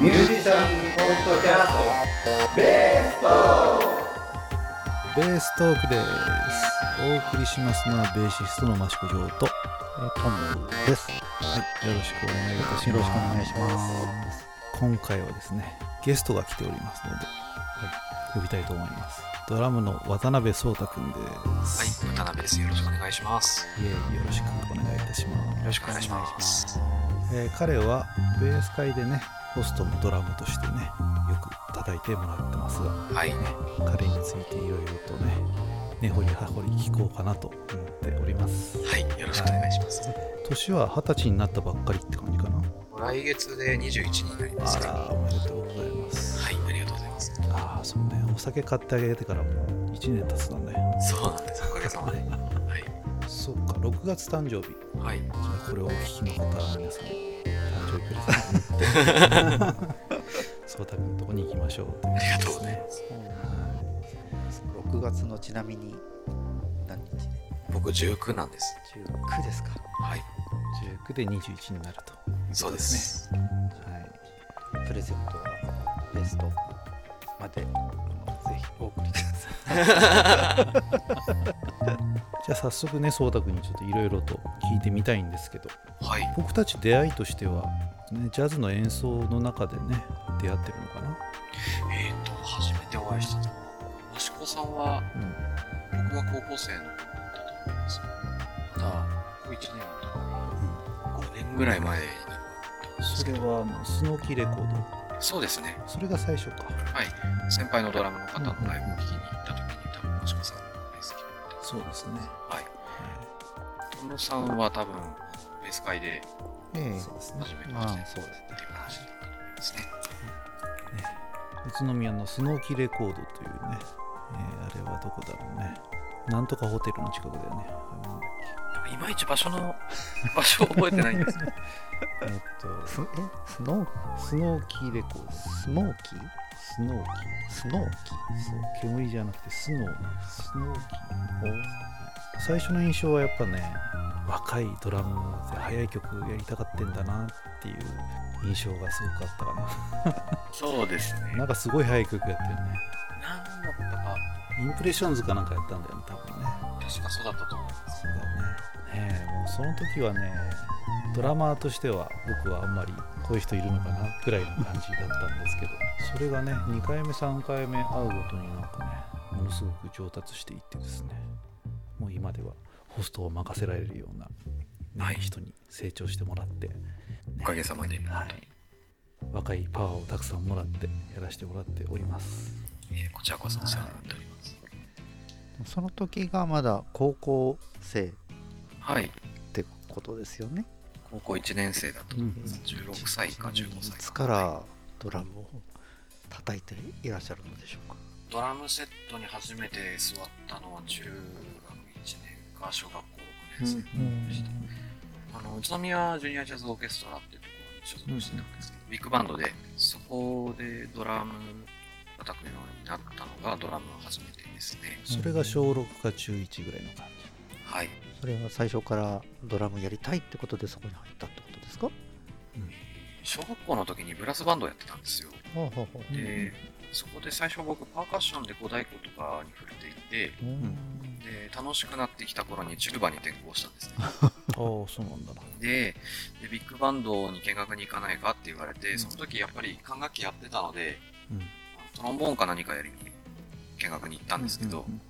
ミュージシャンポッドキャストベーストベーストークですお送りしますのはベーシストの益子城とえートムです。はいよろしくお願いいたしますよろしくお願いします。今回はですねゲストが来ておりますので、呼びたいと思いますドラムの渡辺壮太くんですはい、渡辺です。よろしくお願いします。いえいえよろしくお願いいたしますよろしくお願いします。えー彼はベース界でねホストのドラムとしてねよく叩いてもらってますがはい、彼についていろいろとね根掘り葉掘り聞こうかなと思っておりますはい、よろしくお願いします。年は二十歳になったばっかりって感じかな？来月で21になりますあけど。はらおめでとうございますい、ありがとうございます。ああそうねお酒買ってあげてからもう1年経つのねそうなんです。おかげさまで。はい、そうか6月誕生日はい、これをお聞きの方は皆さん誕生日プレゼント持ってそうたくんのとこに行きましょうというありがとうございます。6月のちなみに何日？で僕19なんです。?19 ですか？はい、19で21になるとそうです。はいプレゼントはベストまでぜひお送りください。じゃあ早速ねそうたくんにちょっといろいろと聞いてみたいんですけどはい、僕たち出会いとしては、ね、ジャズの演奏の中でね出会ってるのかな？えーと、初めてお会いしたのは、益子さんは、うん僕が高校生の時だと思います。まだ、高1年の時5年ぐらい前になるそれ。はあのスノーキーレコード？そうですね。それが最初かはい。先輩のドラムの方のライブを聴きに行った時に、多分、益子さんそうですね、はい。トムさんは多分、ベース界でええ。そうですね初めましてまあそうですね。ってい。う話だったと思いますね。宇都宮のスノーキーレコードというね、えーあれはどこだろうね。なんとかホテルの近くだよね。いまいち場所の、場所を覚えてないんです えーっとスえ？スノースノーキーレコード？スモーキー？スノーキー。スノーキそう煙じゃなくてスノー。スノーキー。ー最初の印象はやっぱね若いドラムで速い曲やりたがってんだなっていう印象がすごくあったかそうですね。ななんかすごい速い曲やったよね。何だったか、インプレッションズかなんかやったんだよね多分ね。確かそうだったと思います。そうだよね。ねえもうその時はねドラマーとしては僕はあんまりこういう人いるのかなぐらいの感じだったんですけどそれがね2回目3回目会うごとになんかねものすごく上達していってですねもう今ではホストを任せられるような、ねはい人に成長してもらって、おかげさまで。はい、若いパワーをたくさんもらってやらせてもらっておりますえーこちらこそお世話になっております。その時がまだ高校生っはい。てことですよね。高校1年生だと、うん16歳か15歳いつからドラムを叩いていらっしゃるのでしょうか？ドラムセットに初めて座ったのは中学1年か小学校6年生でした。あの宇都宮ジュニアジャズオーケストラっていうところに所属してたんですけど、ビッグバンドでそこでドラム叩くようになったのがドラム初めてですね。それが小6か中1ぐらいの感はい。それは最初からドラムやりたいってことでそこに入ったってことですか？小学校の時にブラスバンドやってたんですよ。ほうほうほうで、そこで最初僕パーカッションで小太鼓とかに触れていて、うん。で、楽しくなってきた頃にチュルバに転校したんですね。じ ああそうなんだ。なでで、ビッグバンドに見学に行かないかって言われて、その時やっぱり管楽器やってたので、うん。トロンボーンか何かやりに見学に行ったんですけど、うん。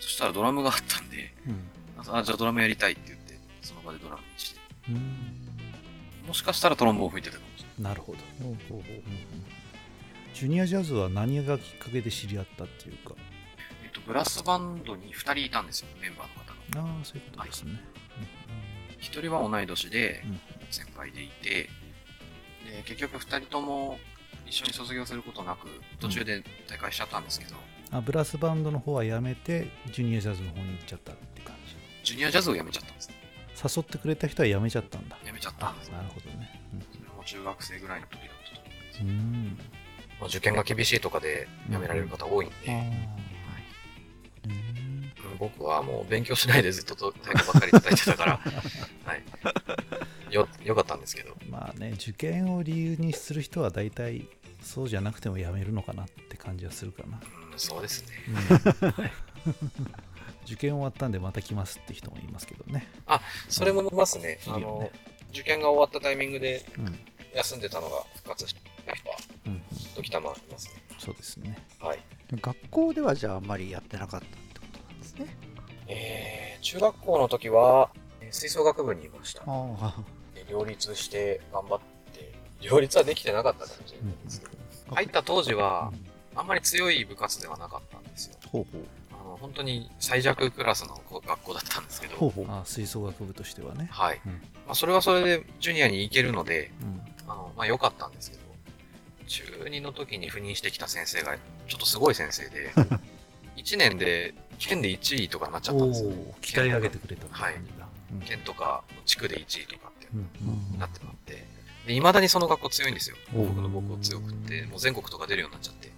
そしたらドラムがあったんで、うんあじゃあドラムやりたいって言って、その場でドラムにして、うん。もしかしたらトロンボーン吹いてたかもしれない。なるほど、ほうほうほう。ジュニアジャズは何がきっかけで知り合ったっていうか。えっと、ブラスバンドに2人いたんですよ、メンバーの方が。ああそういうことですね、1人は同い年でうん。先輩でいて、で結局2人とも一緒に卒業することなく途中で大会しちゃったんですけど、あブラスバンドの方はやめてジュニアジャズの方に行っちゃったって感じジュニアジャズをやめちゃったんですね。誘ってくれた人はやめちゃったんだ。やめちゃったあんですなるほどね。それも中学生ぐらいの時だったと。思います、うん。まあ、受験が厳しいとかで辞められる方多いんで、あーはい。うん。僕はもう勉強しないでずっと太鼓ばっかり叩いてたから、はい、よ、良かったんですけど。まあね受験を理由にする人は大体そうじゃなくてもやめるのかなって感じはするかな、うん、そうですね。受験終わったんでまた来ますって人もいますけどねそれもいますね。あいいよねの、受験が終わったタイミングでうん、休んでたのが復活した人は、うん、時たまいますね。そうですねはい。学校ではじゃああんまりやってなかったってことなんですね。えー、中学校の時は、えー吹奏楽部にいました。両立して頑張って、両立はできてなかったかもしれないですけど、入った当時は、あんまり強い部活ではなかったんですよ。ほうほう。本当に最弱クラスの学校だったんですけど、ほうほう。あ吹奏楽部としてはねはい。うんまあ、それはそれでジュニアに行けるので、うんあの、まあ良かったんですけど、中2の時に赴任してきた先生が、ちょっとすごい先生で、1年で県で1位とかになっちゃったんですよ。おー鍛え上げてくれたって感じだ、うん県とか地区で1位とかってなってもらって、で、未だにその学校強いんですよ。僕の僕を強くって、もう全国とか出るようになっちゃって。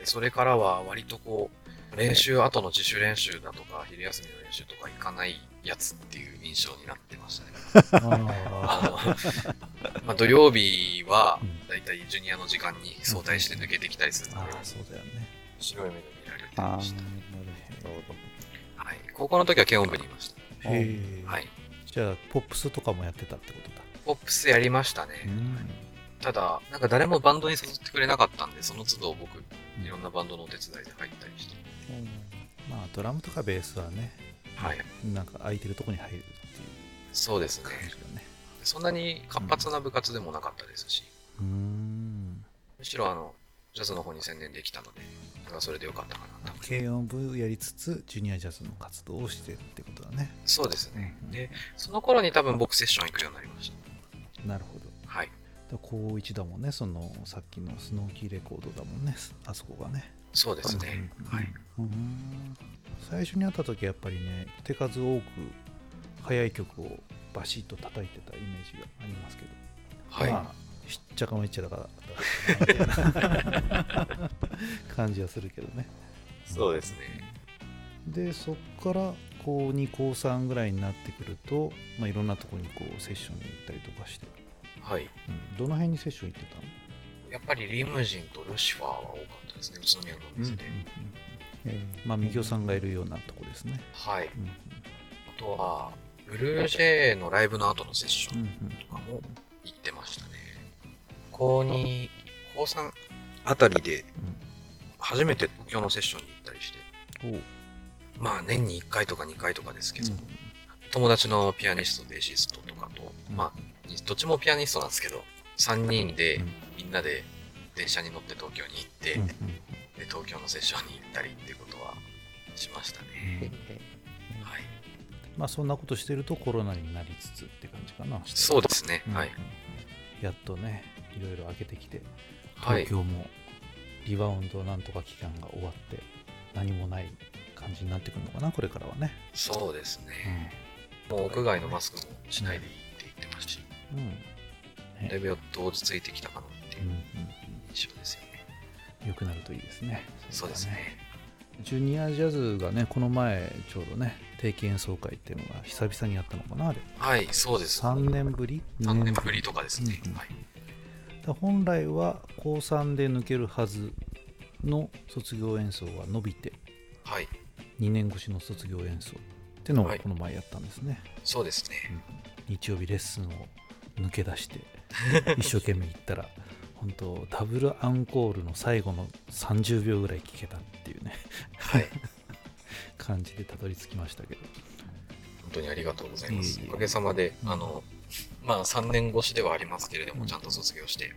でそれからは割とこう、練習後の自主練習だとか、昼休みの練習とか行かないやつっていう印象になってましたね。あまあ、土曜日はうん、だいたいジュニアの時間に早退して抜けてきたりするので、ーそうだよね白い目で見られて。ました。なるほはい。高校の時は軽音部にいましへえ、た。はい。じゃあポップスとかもやってたってことだポップスやりましたね。うんただ、なんか誰もバンドに誘ってくれなかったんで、その都度僕、いろんなバンドのお手伝いで入ったりして。まあドラムとかベースはねはい。なんか空いてるとこに入るっていうそうですね。そんなに活発な部活でもなかったですし、うーんむしろあの、ジャズの方に専念できたので、それはそれでよかったかなと。軽音部やりつつジュニアジャズの活動をしてってことだねそうですね。うんで、その頃に多分僕セッション行くようになりました。なるほどはい。で高一だもんねそのさっきのスノーキーレコードだもんねあそこがねそうですね。うんはい。うん。最初に会った時はやっぱりね手数多く速い曲をバシッと叩いてたイメージがありますけど、はい。まあしっちゃかめっちゃだから 感じはするけどねそうですね。でそっから高2高3ぐらいになってくると、まあ、いろんなとこにこうセッションに行ったりとかして、はい。うん、どの辺にセッション行ってたの？やっぱりリムジンとルシファーは多かったですね。宇都宮のお店で。まあみぎおさんがいるようなとこですね、はい。うんあとは、ブルージェイのライブの後のセッションうんうん。とかも行ってましたね。高2、高3あたりで初めて東京のセッションに行ったりして、まあ年に1回とか2回とかですけど、うん友達のピアニスト、ベーシストとかと、うん。まあ、どっちもピアニストなんですけど、3人でうん。みんなで電車に乗って東京に行って、うんうんで東京のセッションに行ったりってことはしましたね。はい。まあそんなことしてるとコロナになりつつって感じかなそうですね。うんはい。やっとねいろいろ開けてきてはい東。京もリバウンドなんとか期間が終わって何もない感じになってくるのかなこれからはねそうですね。もう屋外のマスクもしないでいいって言ってましたし、うん、うんねだいぶやっと落ち着いてきたかなっていううんうん印象ですよね。うん良くなるといいですねそうですね。ジュニアジャズがねこの前ちょうどね定期演奏会っていうのが久々にやったのかなあれはい、そうです。3年ぶり？3年ぶりとかですね。うんうんはい。だ本来は高3で抜けるはずの卒業演奏が伸びてはい。2年越しの卒業演奏ってのをはいこの前やったんですね、そうですね。日曜日レッスンを抜け出して 一生懸命行ったら本当ダブルアンコールの最後の30秒ぐらい聴けたっていうね。はい。感じでたどり着きましたけど。本当にありがとうございます。おかげさまで、うんあの、まあ3年越しではありますけれども、うん。ちゃんと卒業して、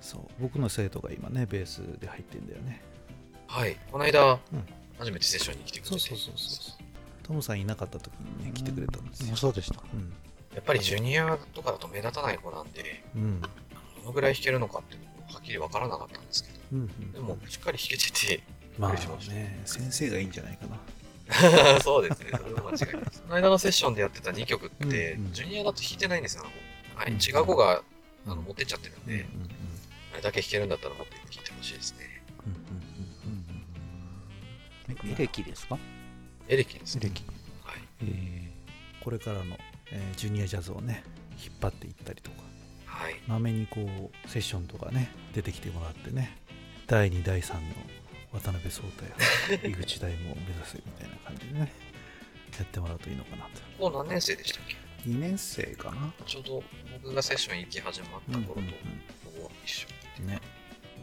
そう。僕の生徒が今ねベースで入ってんだよね。はい。この間、うん。初めてセッションに来てくれて、そうそうそうそうトムさんいなかった時にね来てくれたんですよ。そうでした。うん。やっぱりジュニアとかだと目立たない子なんで、うん。どのぐらい弾けるのかっていうのもはっきりわからなかったんですけど、うんうんでもしっかり弾けてて、まあね。先生がいいんじゃないかな。そうですね、それは間違いない。です。この間のセッションでやってた2曲って、うんうん。ジュニアだと弾いてないんですよ、あのはい、うん違う子があうん。の持ってっちゃってるんで、うんうんあれだけ弾けるんだったらもっと弾いてほしいですね。うんうんうんうん。エレキですか？エレキですね。エレキ。はい。えーこれからのえージュニアジャズをね引っ張っていったりとか。はい。まめにこうセッションとかね出てきてもらってね。第2第3の渡辺壮太や 井口大も目指せみたいな感じでねやってもらうといいのかなと。もう何年生でしたっけ？2年生かな。ちょうど僕がセッション行き始まった頃と、うんうん僕は一緒。ね。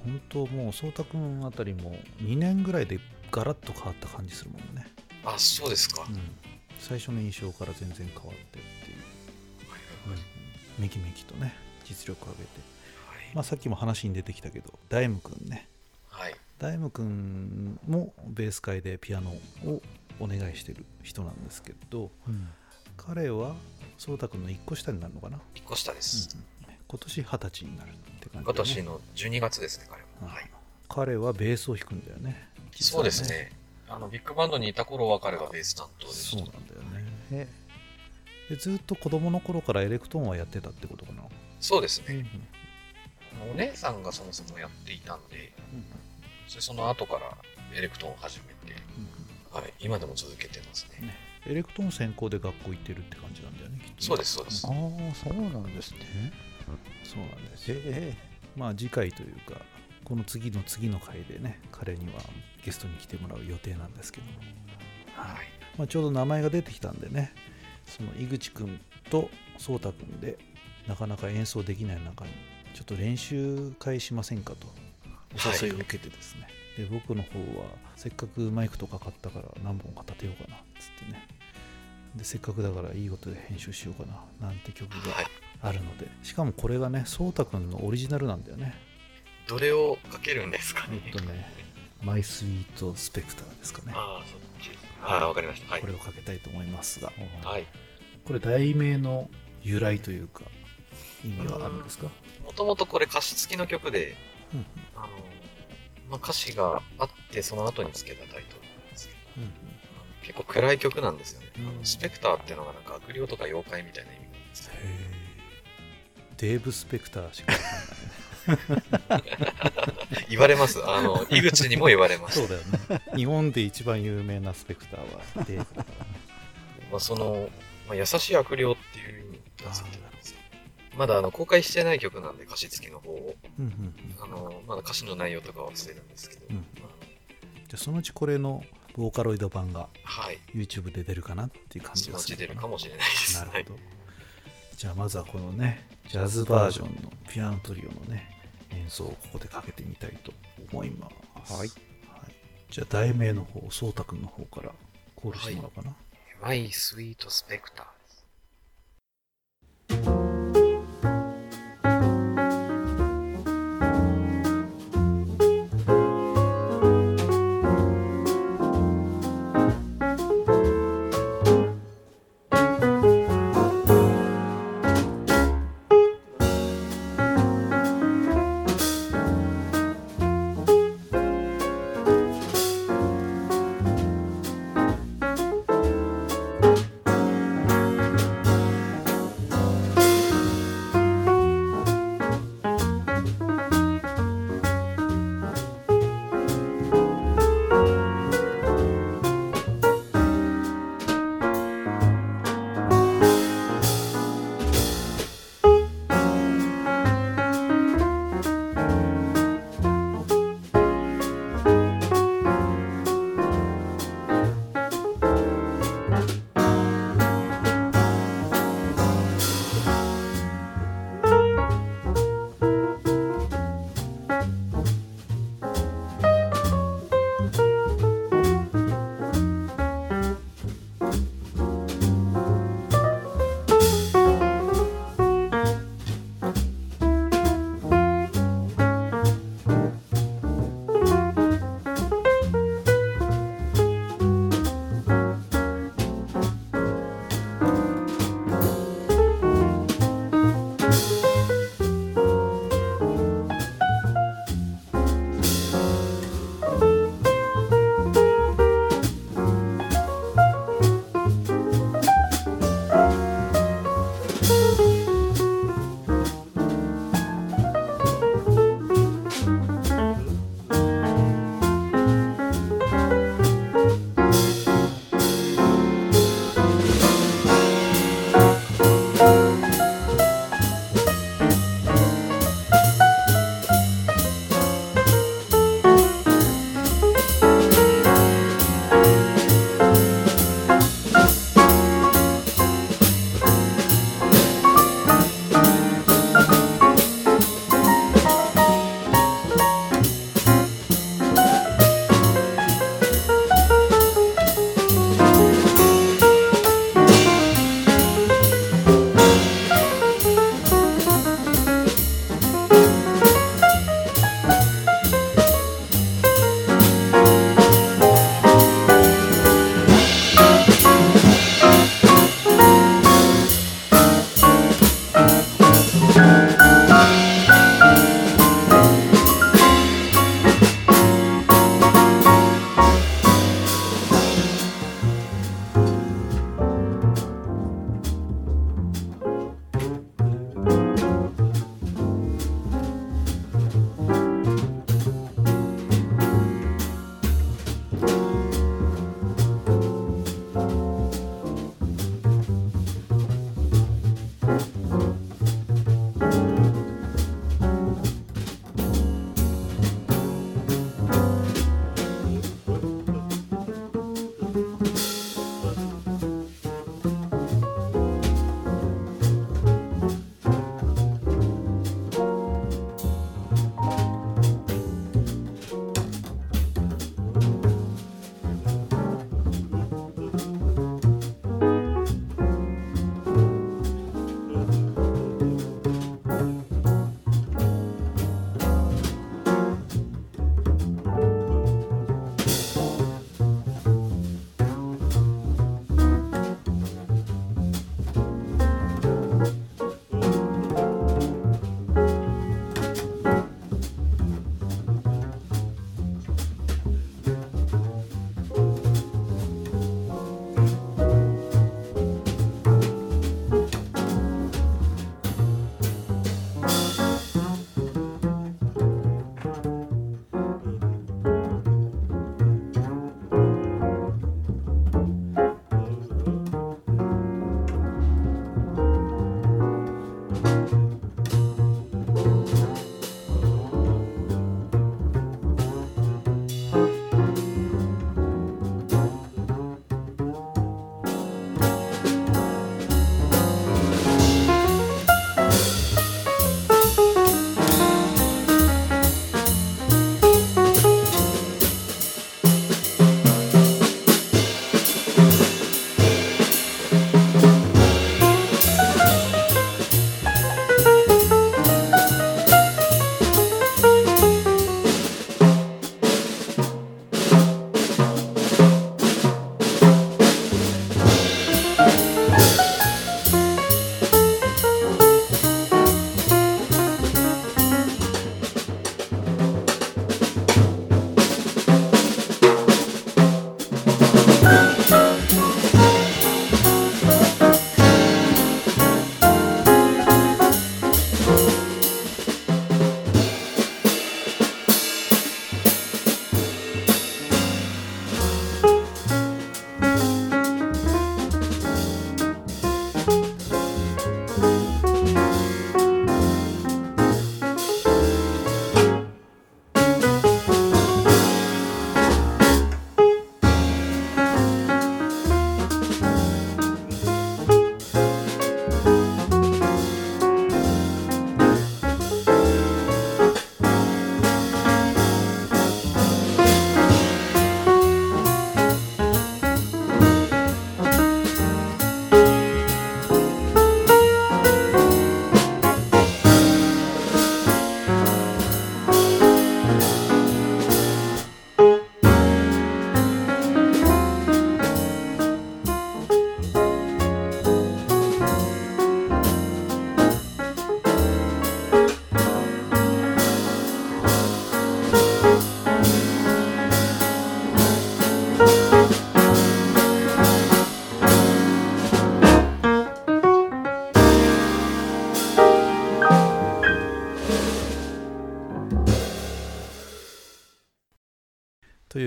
本当もう颯太君あたりも2年ぐらいでガラッと変わった感じするもんね、あ、そうですか。うん、最初の印象から全然変わってっていう、はいはいめきめきとね実力を上げて、はい。まあ、さっきも話に出てきたけどダイム君ねはい。ダイム君もベース界でピアノをお願いしてる人なんですけど彼は颯太君の1個下になるのかな、一個下です。うん今年20歳になるって感じだね、今年の12月ですね、彼うんは。はい。彼はベースを弾くんだよね実そはうですね。あの、ビッグバンドにいた頃は彼がベース担当でした。そうなんだよねでずっと子供の頃からエレクトーンはやってたってことかな、そうですね。うんお姉さんがそもそもやっていたんで、それその後からエレクトーンを始めて、はい、今でも続けてますね。ね。エレクトーン専攻で学校行ってるって感じなんだよねきっとね。そうです、そうです。あ。あそうなんですね。そうなんです。へよえまあ次回というかこの次の次の回でね彼にはゲストに来てもらう予定なんですけども、はい。まあ、ちょうど名前が出てきたんでねその井口君と颯太君でなかなか演奏できない中にちょっと練習会しませんかとお誘いを受けてですね、で僕の方はせっかくマイクとか買ったから何本か立てようかなっつってねでせっかくだからいい音で編集しようかななんて曲がはい。あるので、しかもこれがね颯太君のオリジナルなんだよねどれをかけるんですかねえっとねマイスイートスペクターですかねああ、そっちです。はい、わかりました。はいこ。れをかけたいと思いますがはい。これ題名の由来というか意味はあるんですか、もともとこれ歌詞付きの曲で、うんあの、まあ、歌詞があって、その後につけたタイトルなんですけど、うん結構暗い曲なんですよね。うんあのスペクターっていうのがなんか悪霊とか妖怪みたいな意味なんですよ。へーデーブ・スペクターしか言われます？あの、井口にも言われます。そうだよね日本で一番有名なスペクターはデーブだからねまあ、その、まあ、優しい悪霊っていう意味がついてるんですよ。まだあの公開してない曲なんで歌詞付きの方を。うんうんうん。あの、まだ歌詞の内容とかは忘れるんですけど。うんじゃあそのうちこれのボーカロイド版がはい。YouTube で出るかなっていう感じそのうちがする出るかもしれないです。はいなるほど、じゃあまずはこのねジャズバージョンのピアノトリオのね演奏をここでかけてみたいと思います。はい。じゃあ題名の方颯太君の方からコールしてもらおうかな、My Sweet Spectre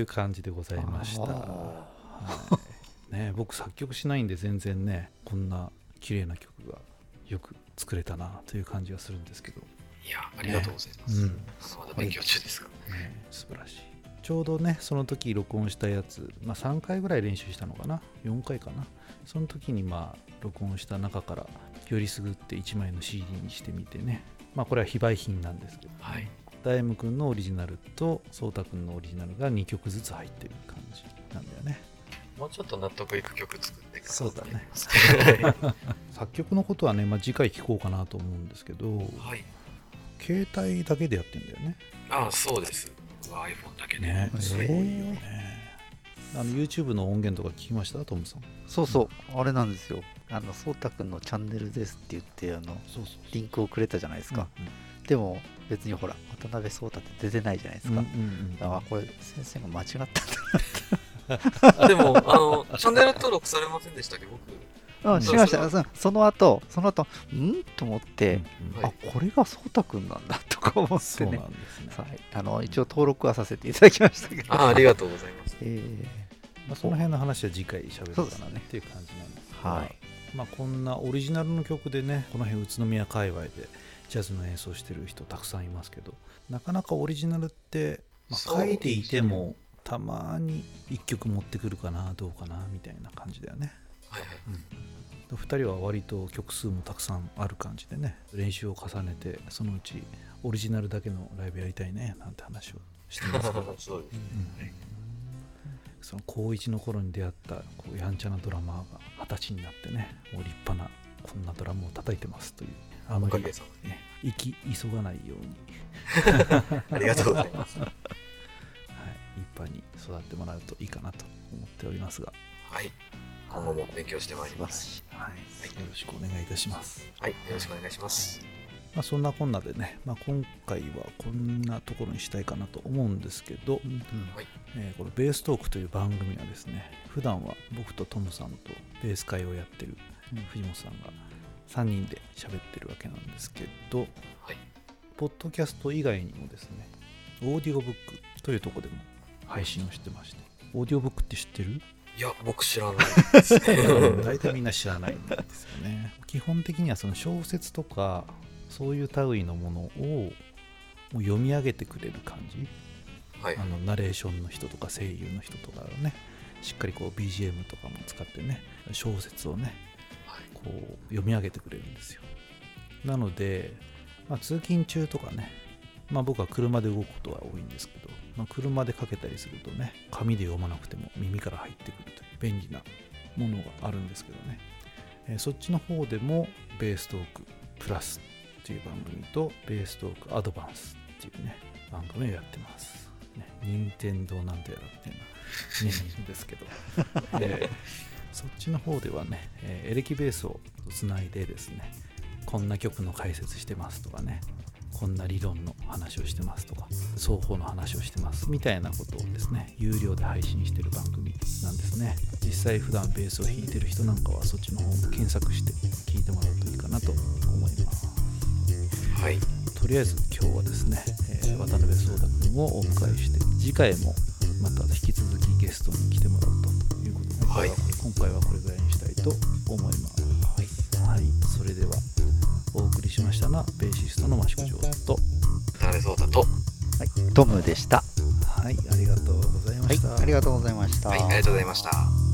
いう感じでございました、あはい。ね、僕作曲しないんで全然ねこんな綺麗な曲がよく作れたなという感じがするんですけど、いや、ありがとうございます。うんまだ勉強中です。から。ね、素晴らしい。ちょうどねその時録音したやつ、まあ、3回ぐらい練習したのかな？4回かな？その時にまあ録音した中からよりすぐって1枚の CD にしてみてね。まあこれは非売品なんですけど、はい。ダイム君のオリジナルとソータ君のオリジナルが2曲ずつ入ってる感じなんだよね。もうちょっと納得いく曲作ってから。そうだね。は作曲のことはね、まあ、次回聞こうかなと思うんですけどい。携帯だけでやってんだよね。ああ、そうです。僕は iPhone だけで。ねすごいよね。あの YouTube の音源とか聞きました？トムさん。そうそう。あれなんですよ。あのそうたくんのチャンネルですって言ってあのそうそうリンクをくれたじゃないですか、うんでも別にほら渡辺壮太って出てないじゃないですか、うんうんうんあこれ先生が間違ったんだあでも、あの、チャンネル登録されませんでしたっけ僕？うん、しました。そその後、その後、んと思って、うんはいあ、これがそうたくんなんだとか思ってそうね。なんですね、はい、あの一応登録はさせていただきましたけど。ああ、ありがとうございます。えまあ、その辺の話は次回喋ろうかなねっていう感じなんですーがはい。まあ、こんなオリジナルの曲でねこの辺宇都宮界隈でジャズの演奏してる人たくさんいますけどなかなかオリジナルって、まあ書いていてもたまに1曲持ってくるかなどうかなみたいな感じだよね。はいはい。2人は割と曲数もたくさんある感じでね練習を重ねてそのうちオリジナルだけのライブやりたいねなんて話をしてますけど。そうです。その高1の頃に出会ったこうやんちゃなドラマーが二十歳になってねもう立派なこんなドラムを叩いてますというあまり、生き急がないように、ありがとうございます。はい、立派に育ってもらうといいかなと思っておりますが、はい。今後も勉強してまいります。しい。はい、よろしくお願いいたします。はい。よろしくお願いします。まあ、そんなこんなでね、まあ、今回はこんなところにしたいかなと思うんですけど、えーこのベーストークという番組はですね普段は僕とトムさんとベース会をやってる藤本さんが3人で喋ってるわけなんですけどはい。ポッドキャスト以外にもですねオーディオブックというところでも配信をしてましてオーディオブックって知ってる？いや、僕知らないですね。大体みんな知らないんですよね基本的にはその小説とかそういう類のものをもう読み上げてくれる感じはいあ。のナレーションの人とか声優の人とかがねしっかりこう BGM とかも使ってね小説をねはい。こう読み上げてくれるんですよ。なので、まあ、通勤中とかねまあ僕は車で動くことが多いんですけど、まあ、車でかけたりするとね紙で読まなくても耳から入ってくるという便利なものがあるんですけどね、えーそっちの方でもベーストークプラスっていう番組とベーストークアドバンスっていうね番組をやってます。ね任天堂なんてやらみたいな。ネームですけど、でそっちの方ではね、えーエレキベースをつないでですねこんな曲の解説してますとかねこんな理論の話をしてますとか双方の話をしてますみたいなことをですね有料で配信してる番組なんですね。実際普段ベースを弾いてる人なんかはそっちの方も検索して聞いてもらうといいかなと思います。はい。とりあえず今日はですね、えー渡辺壮太君をお迎えして次回もまた引き続きゲストに来てもらうということで、はい今回はこれぐらいにしたいと思います。はい、それではお送りしましたのはベーシストの益子城と、渡辺そうだと。はい、トムでした。はい、ありがとうございまはいした。、ありがとうございました。はい。ありがとうございました。